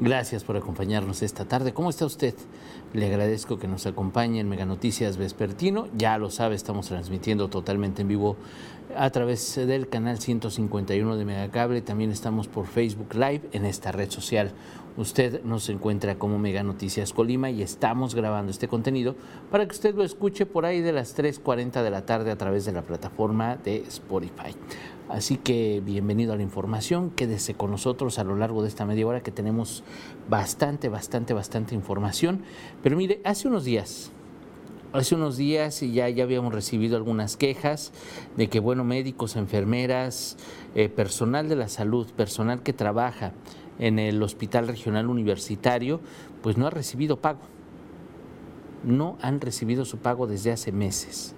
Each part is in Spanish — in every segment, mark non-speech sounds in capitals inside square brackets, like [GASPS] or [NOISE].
Gracias por acompañarnos esta tarde. ¿Cómo está usted? Le agradezco que nos acompañe en Mega Noticias Vespertino. Ya lo sabe, estamos transmitiendo totalmente en vivo a través del canal 151 de Megacable. También estamos por Facebook Live en esta red social. Usted nos encuentra como Mega Noticias Colima y estamos grabando este contenido para que usted lo escuche por ahí de las 3.40 de la tarde a través de la plataforma de Spotify. Así que bienvenido a la información, quédese con nosotros a lo largo de esta media hora que tenemos bastante, bastante, bastante información. Pero mire, hace unos días, hace unos días ya, ya habíamos recibido algunas quejas de que, bueno, médicos, enfermeras, eh, personal de la salud, personal que trabaja en el Hospital Regional Universitario, pues no ha recibido pago. No han recibido su pago desde hace meses.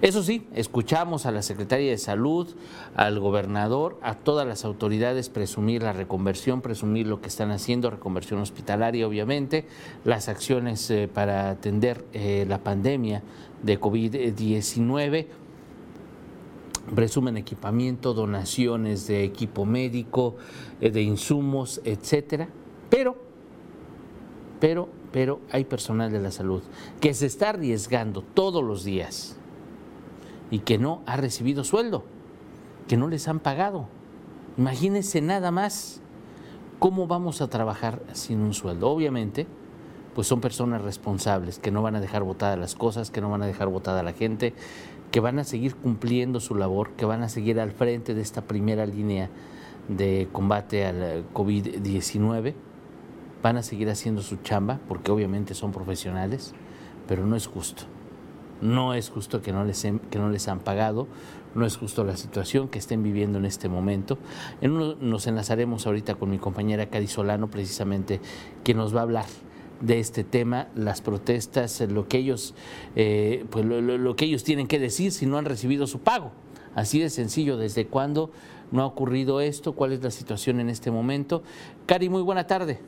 Eso sí, escuchamos a la Secretaria de Salud, al gobernador, a todas las autoridades presumir la reconversión, presumir lo que están haciendo, reconversión hospitalaria obviamente, las acciones eh, para atender eh, la pandemia de COVID-19 presumen equipamiento, donaciones de equipo médico, eh, de insumos, etcétera, pero, pero, pero hay personal de la salud que se está arriesgando todos los días y que no ha recibido sueldo, que no les han pagado. Imagínense nada más cómo vamos a trabajar sin un sueldo. Obviamente, pues son personas responsables, que no van a dejar botadas las cosas, que no van a dejar botada la gente, que van a seguir cumpliendo su labor, que van a seguir al frente de esta primera línea de combate al COVID-19, van a seguir haciendo su chamba, porque obviamente son profesionales, pero no es justo. No es justo que no, les, que no les han pagado, no es justo la situación que estén viviendo en este momento. En nos enlazaremos ahorita con mi compañera Cari Solano, precisamente, que nos va a hablar de este tema, las protestas, lo que ellos, eh, pues lo, lo, que ellos tienen que decir si no han recibido su pago. Así de sencillo, ¿desde cuándo no ha ocurrido esto? ¿Cuál es la situación en este momento? Cari, muy buena tarde.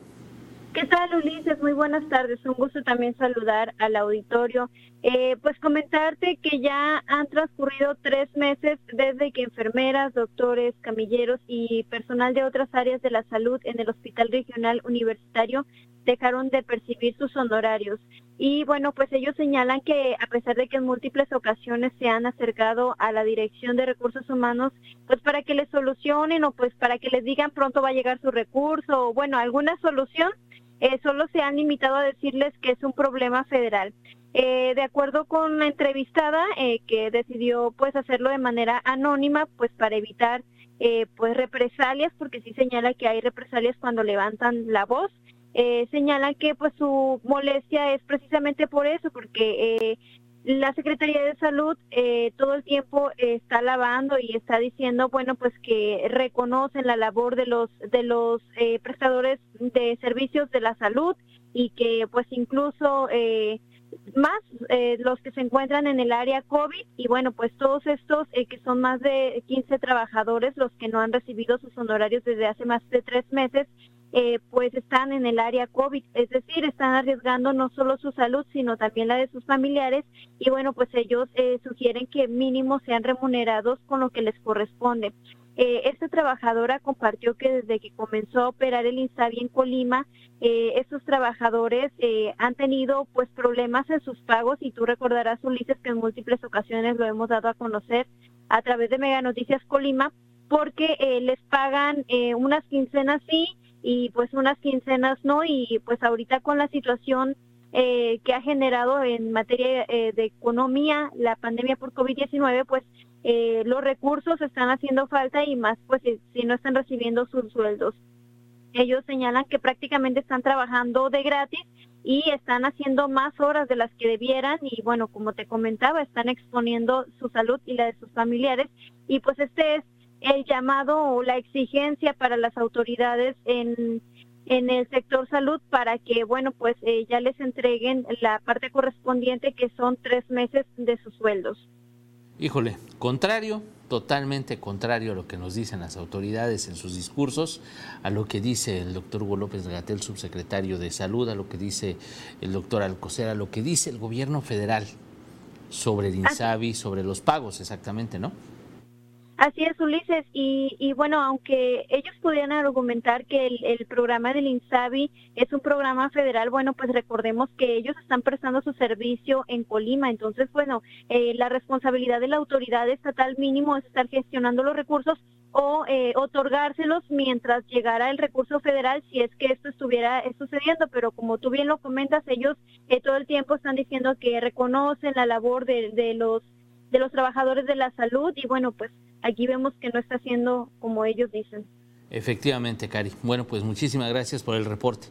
¿Qué tal, Ulises? Muy buenas tardes. Un gusto también saludar al auditorio. Eh, pues comentarte que ya han transcurrido tres meses desde que enfermeras, doctores, camilleros y personal de otras áreas de la salud en el Hospital Regional Universitario dejaron de percibir sus honorarios. Y bueno, pues ellos señalan que a pesar de que en múltiples ocasiones se han acercado a la Dirección de Recursos Humanos, pues para que les solucionen o pues para que les digan pronto va a llegar su recurso o bueno, alguna solución, eh, solo se han limitado a decirles que es un problema federal. Eh, de acuerdo con la entrevistada eh, que decidió pues hacerlo de manera anónima pues para evitar pues represalias porque sí señala que hay represalias cuando levantan la voz señala que pues su molestia es precisamente por eso porque la Secretaría de Salud eh, todo el tiempo está lavando y está diciendo, bueno, pues que reconocen la labor de los de los eh, prestadores de servicios de la salud y que pues incluso eh, más los que se encuentran en el área COVID y bueno, pues todos estos que son más de 15 trabajadores los que no han recibido sus honorarios desde hace más de tres meses eh, pues están en el área COVID, es decir, están arriesgando no solo su salud, sino también la de sus familiares y bueno, pues ellos eh, sugieren que mínimo sean remunerados con lo que les corresponde. Eh, esta trabajadora compartió que desde que comenzó a operar el Insabi en Colima, estos trabajadores han tenido pues problemas en sus pagos y tú recordarás, Ulises, que en múltiples ocasiones lo hemos dado a conocer a través de Mega Noticias Colima, porque les pagan unas quincenas sí y pues unas quincenas no y pues ahorita con la situación eh, que ha generado en materia eh, de economía la pandemia por COVID-19 pues eh, los recursos están haciendo falta y más pues si, si, no están recibiendo sus sueldos. Ellos señalan que prácticamente están trabajando de gratis y están haciendo más horas de las que debieran y bueno, como te comentaba, están exponiendo su salud y la de sus familiares y pues este es el llamado o la exigencia para las autoridades en en el sector salud para que, bueno, pues eh, ya les entreguen la parte correspondiente que son tres meses de sus sueldos. Híjole, contrario, totalmente contrario a lo que nos dicen las autoridades en sus discursos, a lo que dice el doctor Hugo López Gatel, subsecretario de Salud, a lo que dice el doctor Alcocer, a lo que dice el gobierno federal sobre el INSABI, sobre los pagos exactamente, ¿no? Así es, Ulises. Y, bueno, aunque ellos pudieran argumentar que el, programa del INSABI es un programa federal, bueno, pues recordemos que ellos están prestando su servicio en Colima. Entonces, bueno, eh, la responsabilidad de la autoridad estatal mínimo es estar gestionando los recursos o eh, otorgárselos mientras llegara el recurso federal si es que esto estuviera sucediendo. Pero como tú bien lo comentas, ellos eh, todo el tiempo están diciendo que reconocen la labor de los de los trabajadores de la salud y bueno, pues aquí vemos que no está haciendo como ellos dicen. Efectivamente, Cari. Bueno, pues muchísimas gracias por el reporte.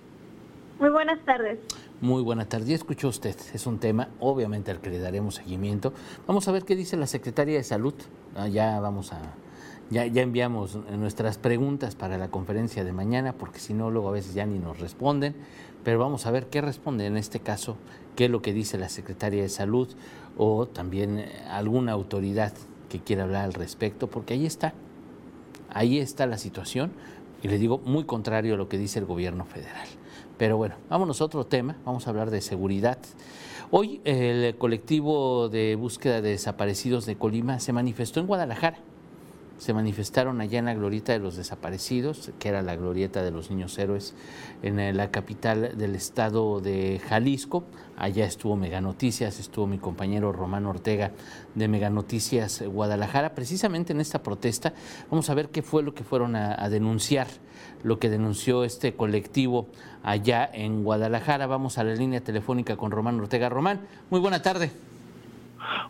Muy buenas tardes. Muy buenas tardes. Ya escuchó usted, es un tema obviamente al que le daremos seguimiento. Vamos a ver qué dice la Secretaría de Salud. Ah, ya vamos a, ya, ya enviamos nuestras preguntas para la conferencia de mañana, porque si no, luego a veces ya ni nos responden. Pero vamos a ver qué responde en este caso, qué es lo que dice la Secretaría de Salud o también eh, alguna autoridad que quiera hablar al respecto, porque ahí está, ahí está la situación, y le digo muy contrario a lo que dice el gobierno federal. Pero bueno, vámonos a otro tema, vamos a hablar de seguridad. Hoy el colectivo de búsqueda de desaparecidos de Colima se manifestó en Guadalajara se manifestaron allá en la glorieta de los desaparecidos, que era la glorieta de los niños héroes en eh, la capital del estado de Jalisco. Allá estuvo Mega Noticias, estuvo mi compañero Román Ortega de Mega Noticias Guadalajara. Precisamente en esta protesta vamos a ver qué fue lo que fueron a, a denunciar, lo que denunció este colectivo allá en Guadalajara. Vamos a la línea telefónica con Román Ortega. Román, muy buena tarde.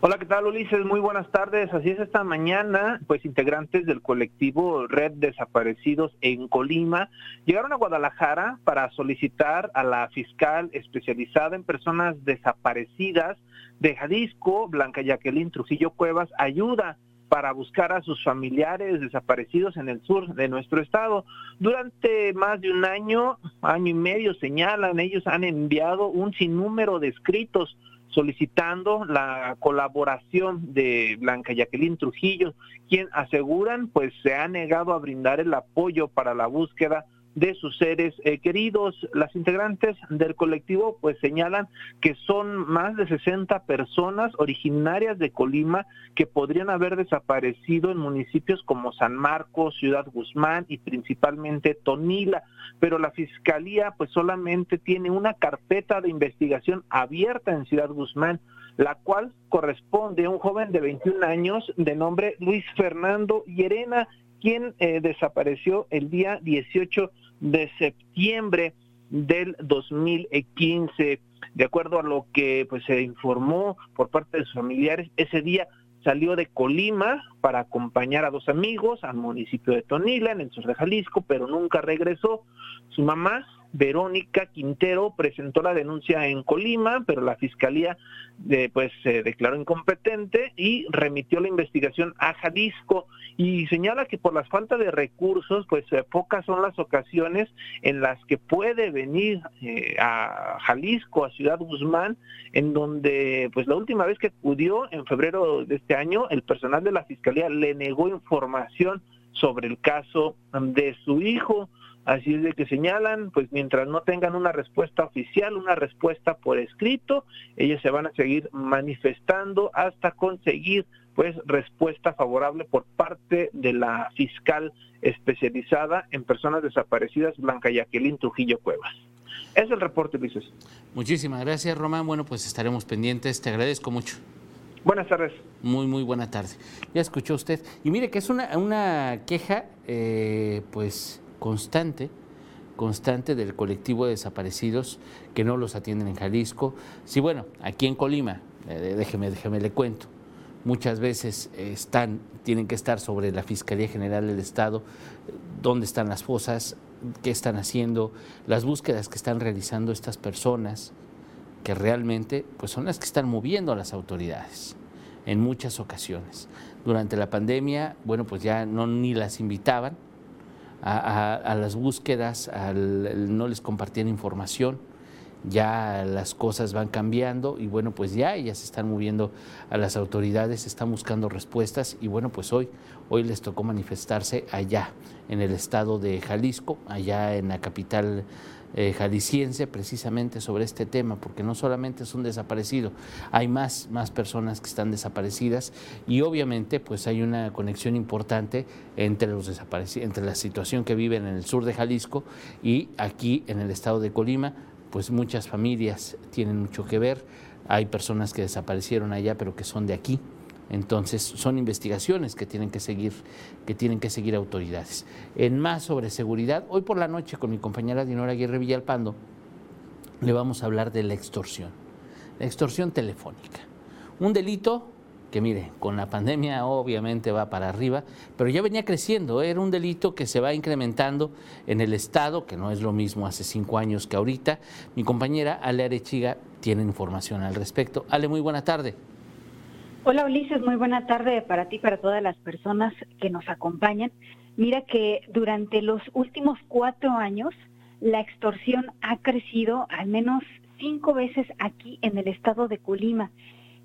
Hola, ¿qué tal Ulises? Muy buenas tardes. Así es, esta mañana, pues integrantes del colectivo Red Desaparecidos en Colima llegaron a Guadalajara para solicitar a la fiscal especializada en personas desaparecidas de Jalisco, Blanca Jacqueline Trujillo Cuevas, ayuda para buscar a sus familiares desaparecidos en el sur de nuestro estado. Durante más de un año, año y medio, señalan, ellos han enviado un sinnúmero de escritos solicitando la colaboración de Blanca Jacqueline Trujillo, quien aseguran pues se ha negado a brindar el apoyo para la búsqueda de sus seres eh, queridos. Las integrantes del colectivo pues señalan que son más de 60 personas originarias de Colima que podrían haber desaparecido en municipios como San Marcos, Ciudad Guzmán y principalmente Tonila, pero la fiscalía pues solamente tiene una carpeta de investigación abierta en Ciudad Guzmán la cual corresponde a un joven de 21 años de nombre Luis Fernando Llerena, quien eh, desapareció el día 18 de septiembre del 2015. De acuerdo a lo que pues se informó por parte de sus familiares, ese día salió de Colima para acompañar a dos amigos al municipio de Tonila, en el sur de Jalisco, pero nunca regresó. Su mamá Verónica Quintero presentó la denuncia en Colima, pero la fiscalía eh, pues se declaró incompetente y remitió la investigación a Jalisco y señala que por la falta de recursos, pues eh, pocas son las ocasiones en las que puede venir eh, a Jalisco, a Ciudad Guzmán, en donde pues la última vez que acudió en febrero de este año, el personal de la fiscalía le negó información sobre el caso de su hijo. Así es de que señalan, pues mientras no tengan una respuesta oficial, una respuesta por escrito, ellos se van a seguir manifestando hasta conseguir pues respuesta favorable por parte de la fiscal especializada en personas desaparecidas, Blanca Jacqueline Trujillo Cuevas. Es el reporte, Luis. Muchísimas gracias, Román. Bueno, pues estaremos pendientes. Te agradezco mucho. Buenas tardes. Muy, muy buena tarde. Ya escuchó usted. Y mire que es una, una queja, eh, pues constante, constante del colectivo de desaparecidos que no los atienden en Jalisco. Sí, bueno, aquí en Colima, eh, déjeme, déjeme le cuento, muchas veces están, tienen que estar sobre la Fiscalía General del Estado, dónde están las fosas, qué están haciendo, las búsquedas que están realizando estas personas, que realmente pues son las que están moviendo a las autoridades en muchas ocasiones. Durante la pandemia, bueno, pues ya no ni las invitaban, a, las búsquedas, no les compartían información ya las cosas van cambiando y bueno, pues ya ellas están moviendo a las autoridades, están buscando respuestas y bueno, pues hoy, hoy les tocó manifestarse allá, en el estado de Jalisco, allá en la capital eh, jalisciense, precisamente sobre este tema, porque no solamente es un desaparecido, hay más, más personas que están desaparecidas y obviamente pues hay una conexión importante entre, los entre la situación que viven en el sur de Jalisco y aquí en el estado de Colima, pues muchas familias tienen mucho que ver. Hay personas que desaparecieron allá, pero que son de aquí. Entonces, son investigaciones que tienen que seguir, que tienen que seguir autoridades. En más sobre seguridad, hoy por la noche con mi compañera Dinora Aguirre Villalpando le vamos a hablar de la extorsión, la extorsión telefónica. Un delito que mire, con la pandemia obviamente va para arriba, pero ya venía creciendo, era un delito que se va incrementando en el Estado, que no es lo mismo hace cinco años que ahorita. Mi compañera Ale Arechiga tiene información al respecto. Ale, muy buena tarde. Hola Ulises, muy buena tarde para ti, para todas las personas que nos acompañan. Mira que durante los últimos cuatro años la extorsión ha crecido al menos cinco veces aquí en el estado de Colima.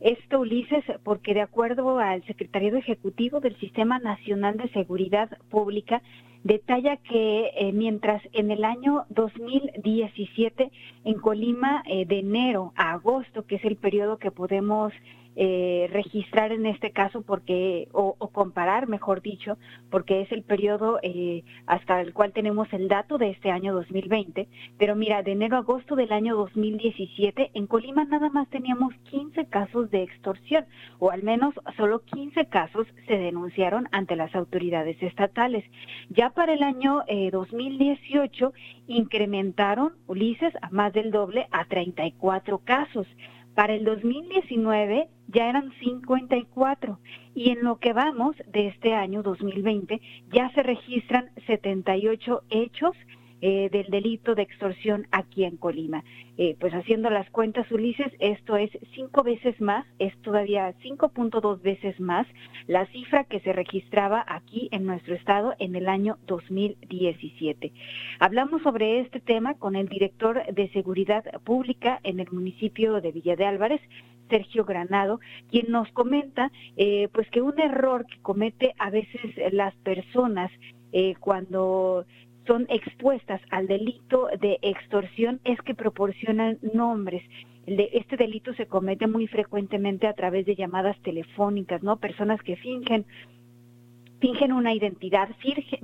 Esto, Ulises, porque de acuerdo al Secretariado Ejecutivo del Sistema Nacional de Seguridad Pública, detalla que eh, mientras en el año 2017 en Colima, eh, de enero a agosto, que es el periodo que podemos eh, registrar en este caso porque o, comparar mejor dicho porque es el periodo eh, hasta el cual tenemos el dato de este año 2020 pero mira de enero a agosto del año 2017 en Colima nada más teníamos 15 casos de extorsión o al menos solo 15 casos se denunciaron ante las autoridades estatales. Ya para el año 2018 eh, incrementaron Ulises a más del doble a 34 casos para el 2019 ya eran 54 y en lo que vamos de este año 2020 ya se registran 78 hechos eh, del delito de extorsión aquí en Colima. Eh, pues haciendo las cuentas, Ulises, esto es cinco veces más, es todavía 5.2 veces más la cifra que se registraba aquí en nuestro estado en el año 2017. Hablamos sobre este tema con el director de Seguridad Pública en el municipio de Villa de Álvarez, Sergio Granado, quien nos comenta eh, pues que un error que comete a veces las personas cuando son expuestas al delito de extorsión es que proporcionan nombres. Este delito se comete muy frecuentemente a través de llamadas telefónicas, ¿no? Personas que fingen fingen una identidad,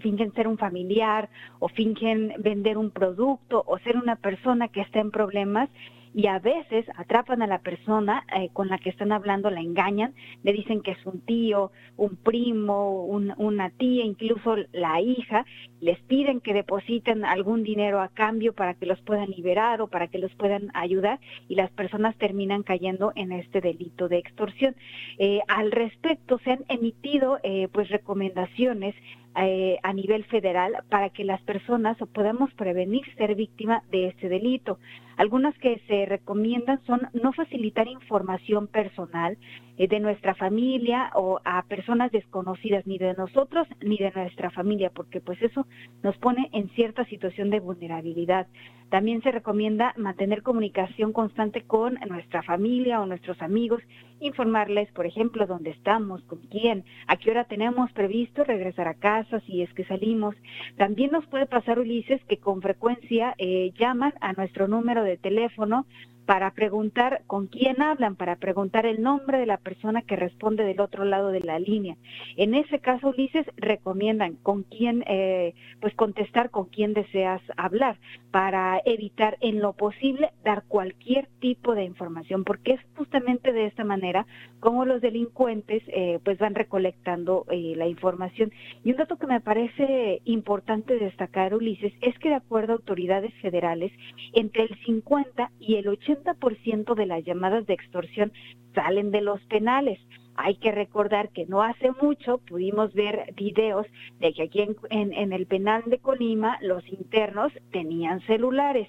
fingen ser un familiar o fingen vender un producto o ser una persona que está en problemas y a veces atrapan a la persona eh, con la que están hablando, la engañan, le dicen que es un tío, un primo, una tía, incluso la hija, les piden que depositen algún dinero a cambio para que los puedan liberar o para que los puedan ayudar y las personas terminan cayendo en este delito de extorsión. Eh, al respecto, se han emitido eh, pues recomendaciones eh, a nivel federal para que las personas podamos prevenir ser víctima de este delito. Algunas que se recomiendan son no facilitar información personal eh, de nuestra familia o a personas desconocidas ni de nosotros ni de nuestra familia, porque pues eso nos pone en cierta situación de vulnerabilidad. También se recomienda mantener comunicación constante con nuestra familia o nuestros amigos, informarles, por ejemplo, dónde estamos, con quién, a qué hora tenemos previsto regresar a casa si es que salimos. También nos puede pasar, Ulises, que con frecuencia eh, llaman a nuestro número de teléfono para preguntar con quién hablan, para preguntar el nombre de la persona que responde del otro lado de la línea. En ese caso, Ulises, recomiendan con quién, eh, pues contestar con quién deseas hablar, para evitar en lo posible dar cualquier tipo de información, porque es justamente de esta manera como los delincuentes eh, pues van recolectando eh, la información. Y un dato que me parece importante destacar, Ulises, es que de acuerdo a autoridades federales, entre el 50 y el 80 80% de las llamadas de extorsión salen de los penales. Hay que recordar que no hace mucho pudimos ver videos de que aquí en, el penal de Colima los internos tenían celulares.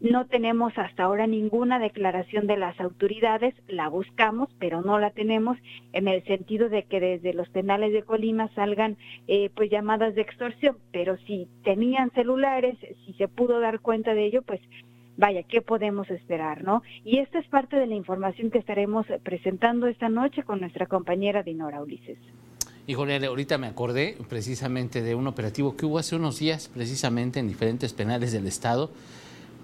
No tenemos hasta ahora ninguna declaración de las autoridades, la buscamos, pero no la tenemos en el sentido de que desde los penales de Colima salgan eh, pues llamadas de extorsión, pero si tenían celulares, si se pudo dar cuenta de ello, pues vaya, ¿qué podemos esperar, no? Y esta es parte de la información que estaremos presentando esta noche con nuestra compañera Dinora Ulises. Híjole, ahorita me acordé precisamente de un operativo que hubo hace unos días, precisamente en diferentes penales del Estado,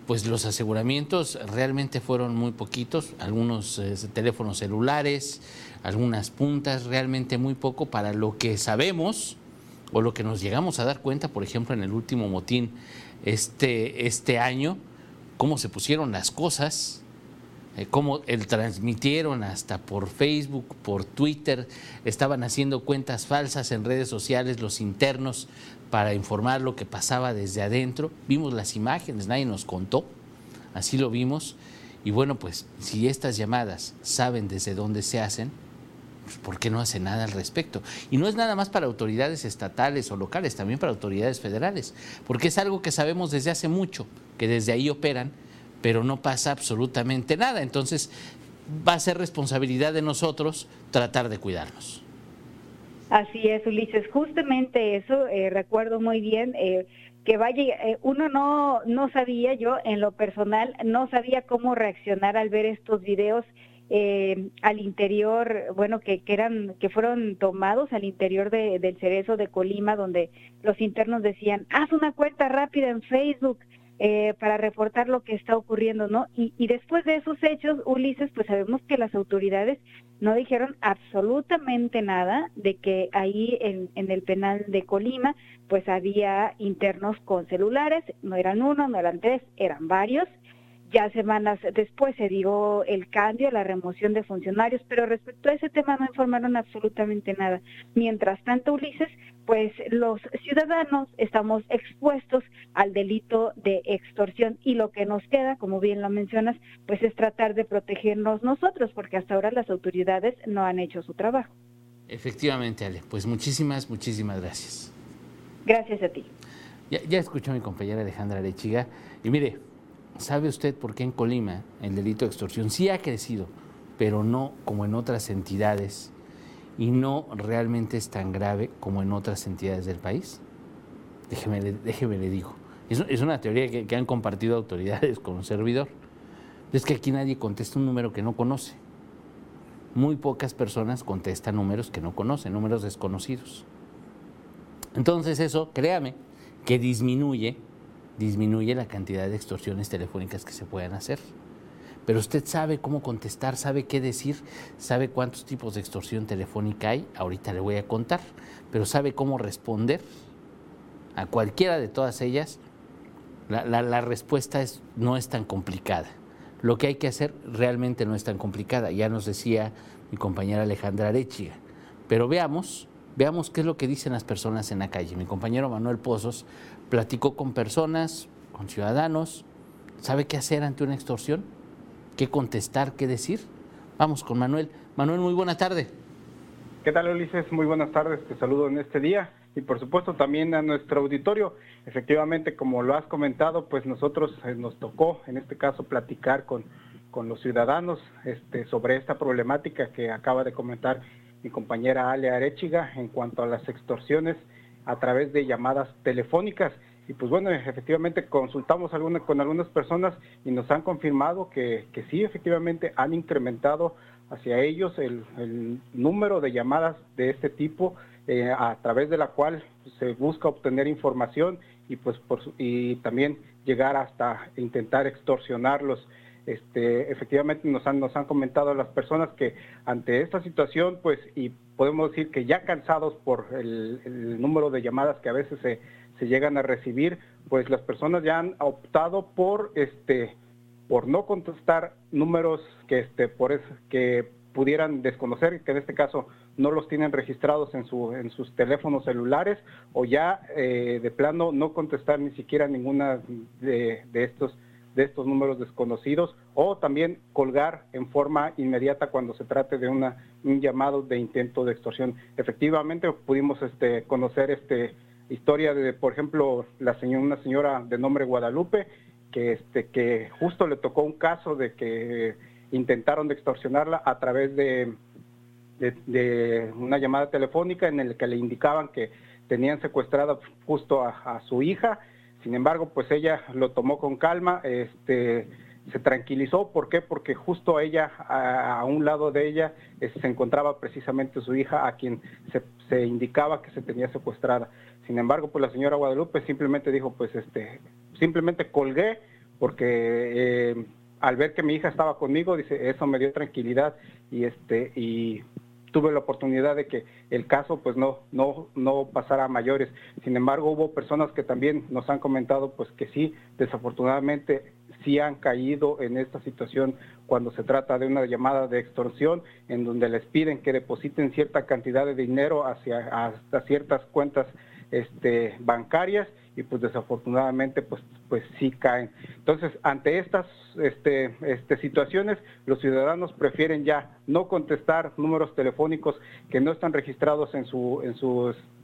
pues los aseguramientos realmente fueron muy poquitos, algunos eh, teléfonos celulares, algunas puntas, realmente muy poco para lo que sabemos o lo que nos llegamos a dar cuenta, por ejemplo, en el último motín este, este año, cómo se pusieron las cosas, eh, cómo el transmitieron hasta por Facebook, por Twitter, estaban haciendo cuentas falsas en redes sociales los internos para informar lo que pasaba desde adentro. Vimos las imágenes, nadie nos contó, así lo vimos. Y bueno, pues si estas llamadas saben desde dónde se hacen, pues, ¿por qué no hacen nada al respecto? Y no es nada más para autoridades estatales o locales, también para autoridades federales, porque es algo que sabemos desde hace mucho, que desde ahí operan, pero no pasa absolutamente nada. Entonces, va a ser responsabilidad de nosotros tratar de cuidarnos. Así es, Ulises, justamente eso, eh, recuerdo muy bien. Eh, que vaya, eh, uno no, no sabía, yo en lo personal, no sabía cómo reaccionar al ver estos videos al interior, bueno, que, que, eran, que fueron tomados al interior de, del cerezo de Colima, donde los internos decían, haz una cuenta rápida en Facebook, eh, para reportar lo que está ocurriendo, ¿no? Y, después de esos hechos, Ulises, pues sabemos que las autoridades no dijeron absolutamente nada de que ahí en el penal de Colima, pues había internos con celulares, no eran uno, no eran tres, eran varios, ya semanas después se dio el cambio, la remoción de funcionarios, pero respecto a ese tema no informaron absolutamente nada. Mientras tanto, Ulises, pues los ciudadanos estamos expuestos al delito de extorsión y lo que nos queda, como bien lo mencionas, pues es tratar de protegernos nosotros, porque hasta ahora las autoridades no han hecho su trabajo. Efectivamente, Ale, pues muchísimas, muchísimas gracias. Gracias a ti. Ya, ya escuchó mi compañera Alejandra Lechiga y mire, ¿Sabe usted por qué en Colima el delito de extorsión sí ha crecido, pero no como en otras entidades y no realmente es tan grave como en otras entidades del país? Déjeme, déjeme le digo. Es, una teoría que, que han compartido autoridades con un servidor. Es que aquí nadie contesta un número que no conoce. Muy pocas personas contestan números que no conocen, números desconocidos. Entonces eso, créame, que disminuye disminuye la cantidad de extorsiones telefónicas que se puedan hacer. Pero usted sabe cómo contestar, sabe qué decir, sabe cuántos tipos de extorsión telefónica hay, ahorita le voy a contar, pero sabe cómo responder a cualquiera de todas ellas. La, respuesta es, no es tan complicada. Lo que hay que hacer realmente no es tan complicada, ya nos decía mi compañera Alejandra Arechiga. Pero veamos, veamos qué es lo que dicen las personas en la calle. Mi compañero Manuel Pozos platicó con personas, con ciudadanos, sabe qué hacer ante una extorsión, qué contestar, qué decir. Vamos con Manuel. Manuel, muy buena tarde. ¿Qué tal, Ulises? Muy buenas tardes, te saludo en este día y por supuesto también a nuestro auditorio. Efectivamente, como lo has comentado, pues nosotros eh, nos tocó, en este caso, platicar con, con los ciudadanos este, sobre esta problemática que acaba de comentar mi compañera Ale Arechiga en cuanto a las extorsiones a través de llamadas telefónicas. Y pues bueno, efectivamente consultamos con algunas personas y nos han confirmado que, sí, efectivamente han incrementado hacia ellos el, número de llamadas de este tipo eh, a través de la cual se busca obtener información y pues por, y también llegar hasta intentar extorsionarlos. Este, efectivamente nos han, nos han comentado las personas que ante esta situación, pues, y podemos decir que ya cansados por el, número de llamadas que a veces se, llegan a recibir, pues las personas ya han optado por este por no contestar números que este por que pudieran desconocer que en este caso no los tienen registrados en su en sus teléfonos celulares o ya eh, de plano no contestar ni siquiera ninguna de estos de estos números desconocidos o también colgar en forma inmediata cuando se trate de una, un llamado de intento de extorsión. Efectivamente pudimos este, conocer este historia de, por ejemplo, la una señora de nombre Guadalupe, que, este, que justo le tocó un caso de que intentaron extorsionarla a través de, una llamada telefónica en el que le indicaban que tenían secuestrada justo a, su hija. Sin embargo, pues ella lo tomó con calma, este, se tranquilizó. ¿Por qué? Porque justo a ella, a, un lado de ella, se encontraba precisamente su hija, a quien se, indicaba que se tenía secuestrada. Sin embargo, pues la señora Guadalupe simplemente dijo, pues este, simplemente colgué porque eh, al ver que mi hija estaba conmigo, dice, eso me dio tranquilidad y este y tuve la oportunidad de que el caso pues no no no pasara a mayores. Sin embargo, hubo personas que también nos han comentado pues que sí, desafortunadamente sí han caído en esta situación cuando se trata de una llamada de extorsión en donde les piden que depositen cierta cantidad de dinero hacia hasta ciertas cuentas este bancarias y pues desafortunadamente pues pues sí caen. Entonces, ante estas este, este, situaciones, los ciudadanos prefieren ya no contestar números telefónicos que no están registrados en su en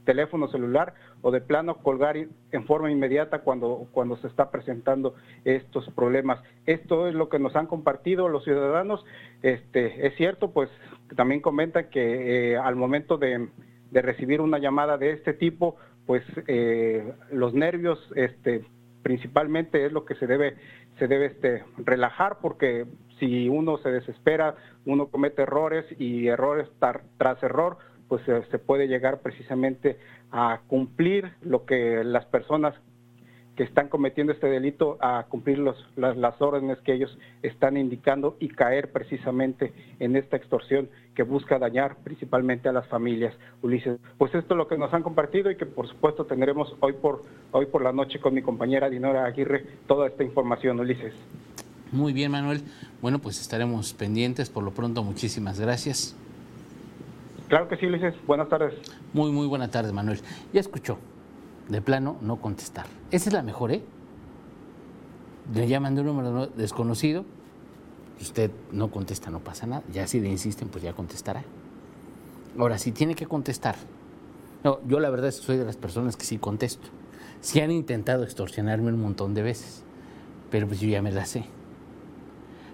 teléfono celular o de plano colgar en forma inmediata cuando cuando se está presentando estos problemas. Esto es lo que nos han compartido los ciudadanos. Este, es cierto, pues también comentan que eh, al momento de, de recibir una llamada de este tipo, pues eh, los nervios este, principalmente es lo que se debe, se debe este, relajar porque si uno se desespera, uno comete errores y errores tras error, pues se puede llegar precisamente a cumplir lo que las personas que están cometiendo este delito a cumplir los, las, órdenes que ellos están indicando y caer precisamente en esta extorsión que busca dañar principalmente a las familias. Ulises, pues esto es lo que nos han compartido y que por supuesto tendremos hoy por, hoy por la noche con mi compañera Dinora Aguirre toda esta información, Ulises. Muy bien, Manuel. Bueno, pues estaremos pendientes. Por lo pronto, muchísimas gracias. Claro que sí, Ulises. Buenas tardes. Muy, muy buena tarde, Manuel. Ya escuchó de plano no contestar. Esa es la mejor, ¿eh? Le llaman de un número desconocido, usted no contesta, no pasa nada. Ya si le insisten, pues ya contestará. Ahora, si tiene que contestar, no, yo la verdad soy de las personas que sí contesto. Sí han intentado extorsionarme un montón de veces, pero pues yo ya me la sé.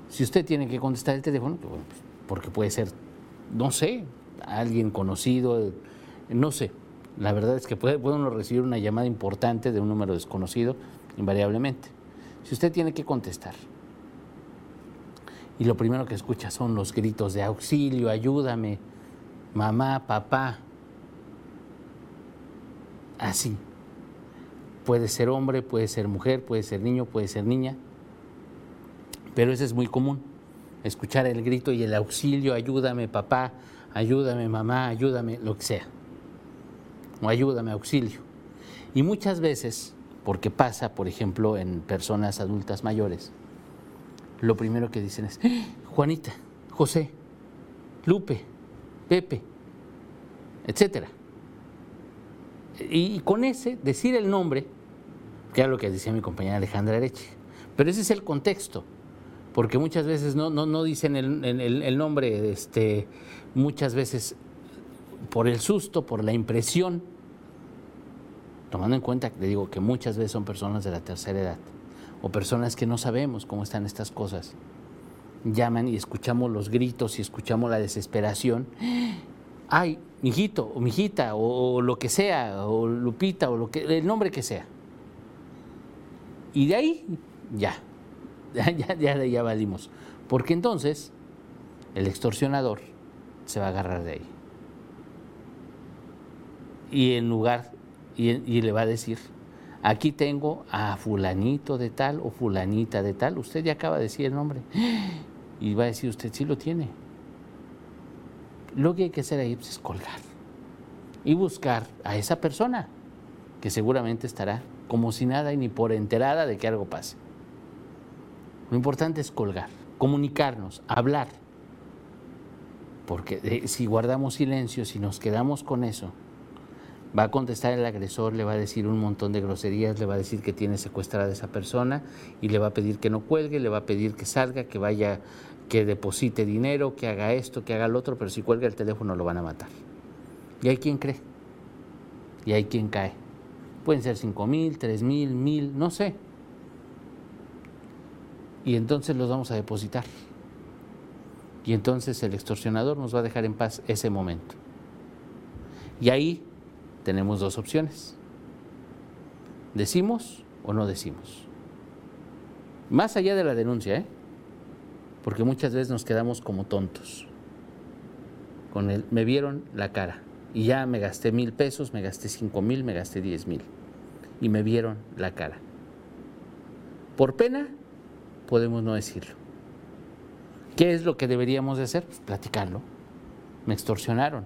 Si usted tiene que contestar el teléfono, pues, pues, porque puede ser, no sé, alguien conocido, no sé, la verdad es que puede, uno recibir una llamada importante de un número desconocido, invariablemente. Si usted tiene que contestar, y lo primero que escucha son los gritos de auxilio, ayúdame, mamá, papá, así. Puede ser hombre, puede ser mujer, puede ser niño, puede ser niña, pero eso es muy común, escuchar el grito y el auxilio, ayúdame, papá, ayúdame, mamá, ayúdame, lo que sea o ayúdame, auxilio. Y muchas veces, porque pasa, por ejemplo, en personas adultas mayores, lo primero que dicen es, ¡Eh! Juanita, José, Lupe, Pepe, etcétera. Y, con ese, decir el nombre, que era lo que decía mi compañera Alejandra Areche, pero ese es el contexto, porque muchas veces no, no, no dicen el, el, nombre, este, muchas veces por el susto, por la impresión, tomando en cuenta, le digo, que muchas veces son personas de la tercera edad o personas que no sabemos cómo están estas cosas, llaman y escuchamos los gritos y escuchamos la desesperación. Ay, mijito o mijita o, lo que sea, o Lupita o lo que, el nombre que sea. Y de ahí, ya, [LAUGHS] ya, ya, ya, ya valimos. Porque entonces el extorsionador se va a agarrar de ahí y en lugar, y, le va a decir, aquí tengo a fulanito de tal o fulanita de tal, usted ya acaba de decir el nombre, [GASPS] y va a decir usted, sí lo tiene. Lo que hay que hacer ahí pues, es colgar y buscar a esa persona que seguramente estará como si nada y ni por enterada de que algo pase. Lo importante es colgar, comunicarnos, hablar. Porque eh, si guardamos silencio, si nos quedamos con eso, Va a contestar el agresor, le va a decir un montón de groserías, le va a decir que tiene secuestrada a esa persona y le va a pedir que no cuelgue, le va a pedir que salga, que vaya, que deposite dinero, que haga esto, que haga lo otro, pero si cuelga el teléfono lo van a matar. Y hay quien cree. Y hay quien cae. Pueden ser cinco mil, tres mil, mil, no sé. y entonces los vamos a depositar. Y entonces el extorsionador nos va a dejar en paz ese momento. Y ahí tenemos dos opciones. ¿Decimos o no decimos? Más allá de la denuncia, ¿eh? porque muchas veces nos quedamos como tontos. Con el, me vieron la cara y ya me gasté mil pesos, me gasté cinco mil, me gasté diez mil y me vieron la cara. Por pena podemos no decirlo. ¿Qué es lo que deberíamos de hacer? Pues platicarlo. Me extorsionaron,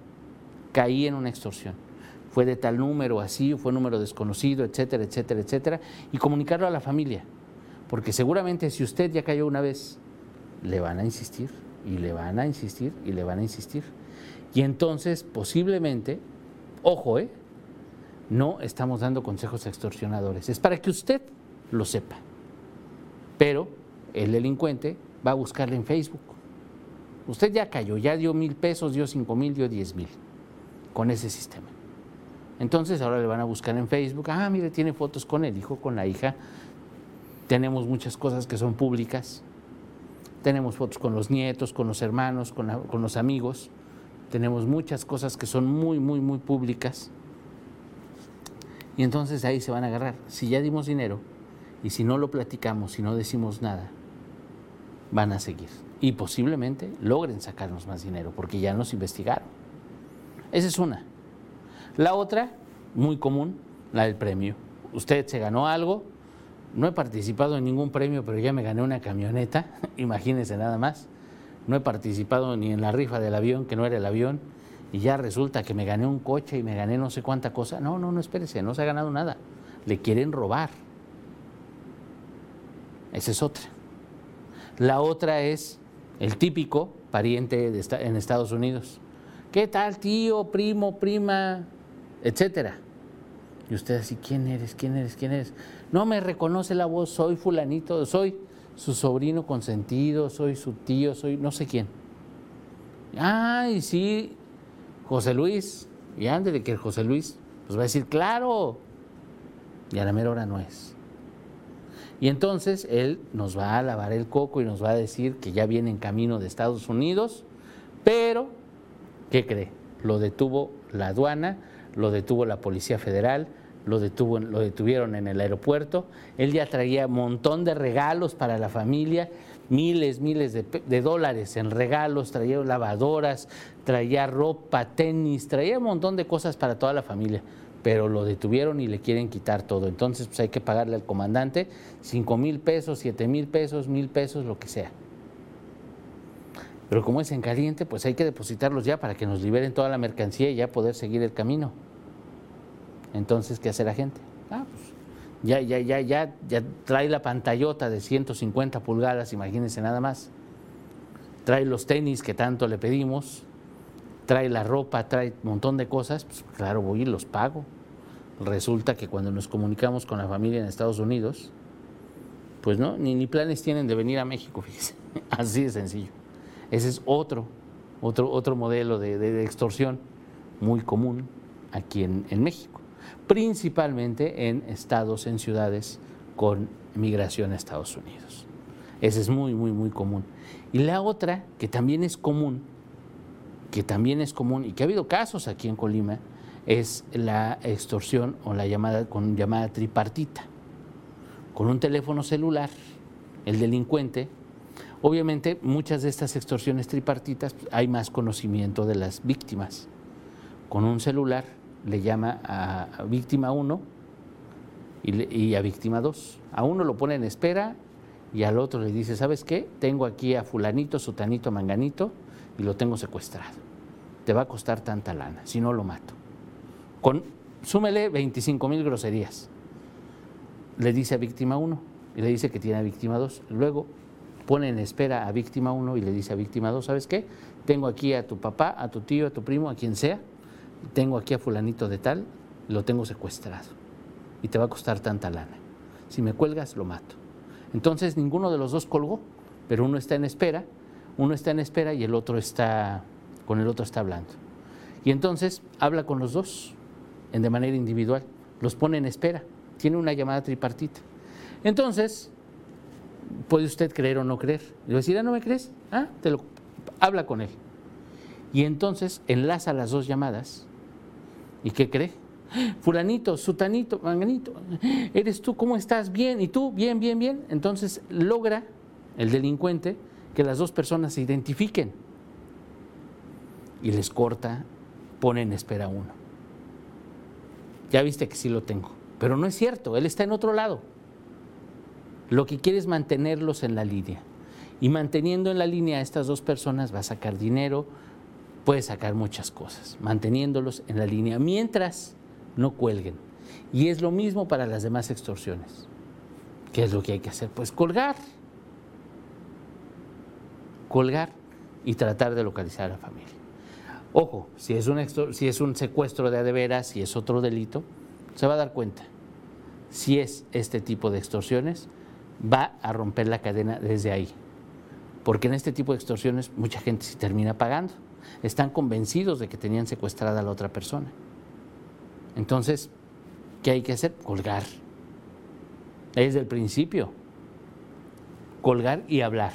caí en una extorsión. Fue de tal número, así, fue número desconocido, etcétera, etcétera, etcétera, y comunicarlo a la familia. Porque seguramente si usted ya cayó una vez, le van a insistir, y le van a insistir, y le van a insistir. Y entonces, posiblemente, ojo, ¿eh? no estamos dando consejos extorsionadores. Es para que usted lo sepa. Pero el delincuente va a buscarle en Facebook. Usted ya cayó, ya dio mil pesos, dio cinco mil, dio diez mil con ese sistema. Entonces ahora le van a buscar en Facebook, ah, mire, tiene fotos con el hijo, con la hija, tenemos muchas cosas que son públicas, tenemos fotos con los nietos, con los hermanos, con, con los amigos, tenemos muchas cosas que son muy, muy, muy públicas. Y entonces ahí se van a agarrar. Si ya dimos dinero y si no lo platicamos, si no decimos nada, van a seguir. Y posiblemente logren sacarnos más dinero porque ya nos investigaron. Esa es una. La otra, muy común, la del premio. Usted se ganó algo, no he participado en ningún premio, pero ya me gané una camioneta, [LAUGHS] imagínense nada más. No he participado ni en la rifa del avión, que no era el avión, y ya resulta que me gané un coche y me gané no sé cuánta cosa. No, no, no, espérese, no se ha ganado nada. Le quieren robar. Esa es otra. La otra es el típico pariente en Estados Unidos. ¿Qué tal, tío, primo, prima, etcétera? Y usted así, ¿quién eres? ¿Quién eres? ¿Quién eres? No me reconoce la voz, soy fulanito, soy su sobrino consentido, soy su tío, soy no sé quién. Ay, sí, José Luis. Y antes de que José Luis, pues va a decir, claro. Y a la mera hora no es. Y entonces él nos va a lavar el coco y nos va a decir que ya viene en camino de Estados Unidos, pero, ¿qué cree? Lo detuvo la aduana, lo detuvo la Policía Federal, lo, detuvo, lo detuvieron en el aeropuerto, él ya traía un montón de regalos para la familia, miles, miles de, dólares en regalos, traía lavadoras, traía ropa, tenis, traía un montón de cosas para toda la familia pero lo detuvieron y le quieren quitar todo. Entonces, pues hay que pagarle al comandante 5 mil pesos, 7 mil pesos, mil pesos, lo que sea. Pero como es en caliente, pues hay que depositarlos ya para que nos liberen toda la mercancía y ya poder seguir el camino. Entonces, ¿qué hace la gente? Ah, pues ya, ya, ya, ya, ya trae la pantallota de 150 pulgadas, imagínense nada más. Trae los tenis que tanto le pedimos, trae la ropa, trae un montón de cosas, pues claro, voy y los pago. Resulta que cuando nos comunicamos con la familia en Estados Unidos, pues no, ni, ni planes tienen de venir a México, [LAUGHS] fíjese, así de sencillo. Ese es otro, otro, otro modelo de, extorsión muy común aquí en, en México, principalmente en estados, en ciudades con migración a Estados Unidos. Ese es muy, muy, muy común. Y la otra, que también es común, que también es común y que ha habido casos aquí en Colima, es la extorsión o la llamada con llamada tripartita. Con un teléfono celular, el delincuente, obviamente muchas de estas extorsiones tripartitas hay más conocimiento de las víctimas. Con un celular le llama a, víctima 1 y, a víctima 2. A uno lo pone en espera y al otro le dice, ¿sabes qué? Tengo aquí a fulanito, sutanito, manganito y lo tengo secuestrado. Te va a costar tanta lana, si no lo mato. Con, súmele 25 mil groserías. Le dice a víctima 1 y le dice que tiene a víctima 2. Luego pone en espera a víctima 1 y le dice a víctima 2, ¿sabes qué? Tengo aquí a tu papá, a tu tío, a tu primo, a quien sea. Tengo aquí a fulanito de tal, lo tengo secuestrado. Y te va a costar tanta lana. Si me cuelgas, lo mato. Entonces ninguno de los dos colgó, pero uno está en espera uno está en espera y el otro está, con el otro está hablando. Y entonces habla con los dos en de manera individual, los pone en espera, tiene una llamada tripartita. Entonces, puede usted creer o no creer. Le voy a decir, ah, ¿no me crees? Ah, te lo, habla con él. Y entonces enlaza las dos llamadas. ¿Y qué cree? Fulanito, sutanito, manganito, eres tú, ¿cómo estás? Bien, ¿y tú? Bien, bien, bien. Entonces logra el delincuente que las dos personas se identifiquen. Y les corta, pone en espera uno. Ya viste que sí lo tengo. Pero no es cierto, él está en otro lado. Lo que quiere es mantenerlos en la línea. Y manteniendo en la línea a estas dos personas va a sacar dinero, puede sacar muchas cosas, manteniéndolos en la línea, mientras no cuelguen. Y es lo mismo para las demás extorsiones. ¿Qué es lo que hay que hacer? Pues colgar. Colgar y tratar de localizar a la familia. Ojo, si es un, si es un secuestro de adeveras, si es otro delito, se va a dar cuenta. Si es este tipo de extorsiones, va a romper la cadena desde ahí. Porque en este tipo de extorsiones mucha gente se termina pagando. Están convencidos de que tenían secuestrada a la otra persona. Entonces, ¿qué hay que hacer? Colgar. Desde el principio. Colgar y hablar.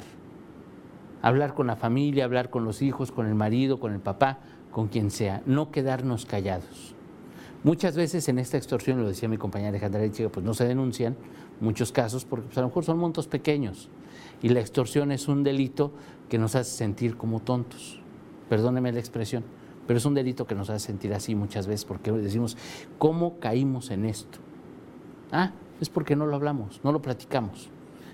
Hablar con la familia, hablar con los hijos, con el marido, con el papá, con quien sea. No quedarnos callados. Muchas veces en esta extorsión, lo decía mi compañera Alejandra Chica, pues no se denuncian muchos casos porque pues, a lo mejor son montos pequeños y la extorsión es un delito que nos hace sentir como tontos. Perdóneme la expresión, pero es un delito que nos hace sentir así muchas veces porque decimos, ¿cómo caímos en esto? Ah, es porque no lo hablamos, no lo platicamos.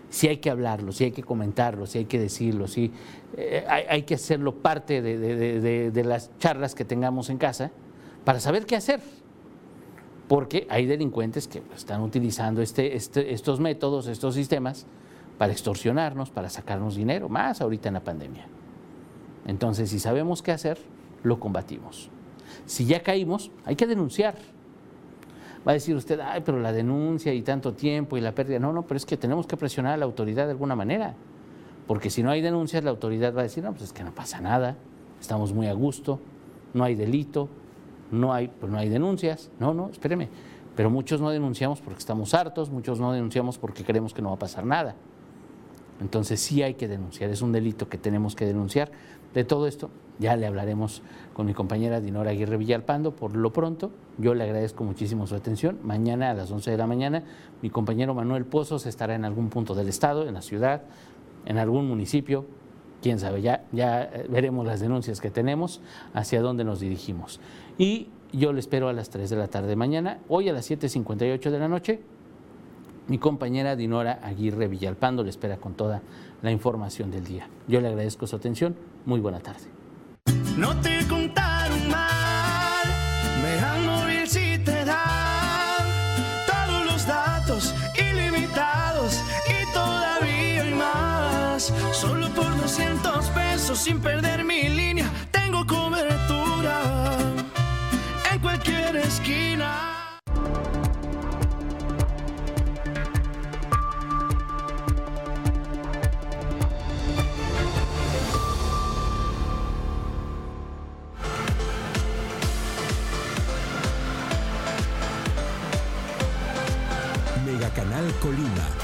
Si hay que hablarlo, si hay que comentarlo, si hay que decirlo, si eh, hay, que hacerlo parte de las charlas que tengamos en casa para saber qué hacer porque hay delincuentes que están utilizando este, este, estos métodos, estos sistemas, para extorsionarnos, para sacarnos dinero, más ahorita en la pandemia. Entonces, si sabemos qué hacer, lo combatimos. Si ya caímos, hay que denunciar. Va a decir usted, ay, pero la denuncia y tanto tiempo y la pérdida. No, no, pero es que tenemos que presionar a la autoridad de alguna manera. Porque si no hay denuncias, la autoridad va a decir, no, pues es que no pasa nada, estamos muy a gusto, no hay delito, no hay, pues no hay denuncias. No, no, espéreme. Pero muchos no denunciamos porque estamos hartos, muchos no denunciamos porque creemos que no va a pasar nada. Entonces sí hay que denunciar, es un delito que tenemos que denunciar. De todo esto ya le hablaremos con mi compañera Dinora Aguirre Villalpando. Por lo pronto, yo le agradezco muchísimo su atención. Mañana a las 11 de la mañana, mi compañero Manuel Pozos estará en algún punto del estado, en la ciudad, en algún municipio. Quién sabe, ya, ya eh, veremos las denuncias que tenemos, hacia dónde nos dirigimos. Y yo le espero a las 3 de la tarde mañana. Hoy a las 7.58 de la noche, mi compañera Dinora Aguirre Villalpando le espera con toda la información del día. Yo le agradezco su atención. Muy buena tarde. 200 pesos sin perder mi línea, tengo cobertura cualquier esquina. Mega Canal Colima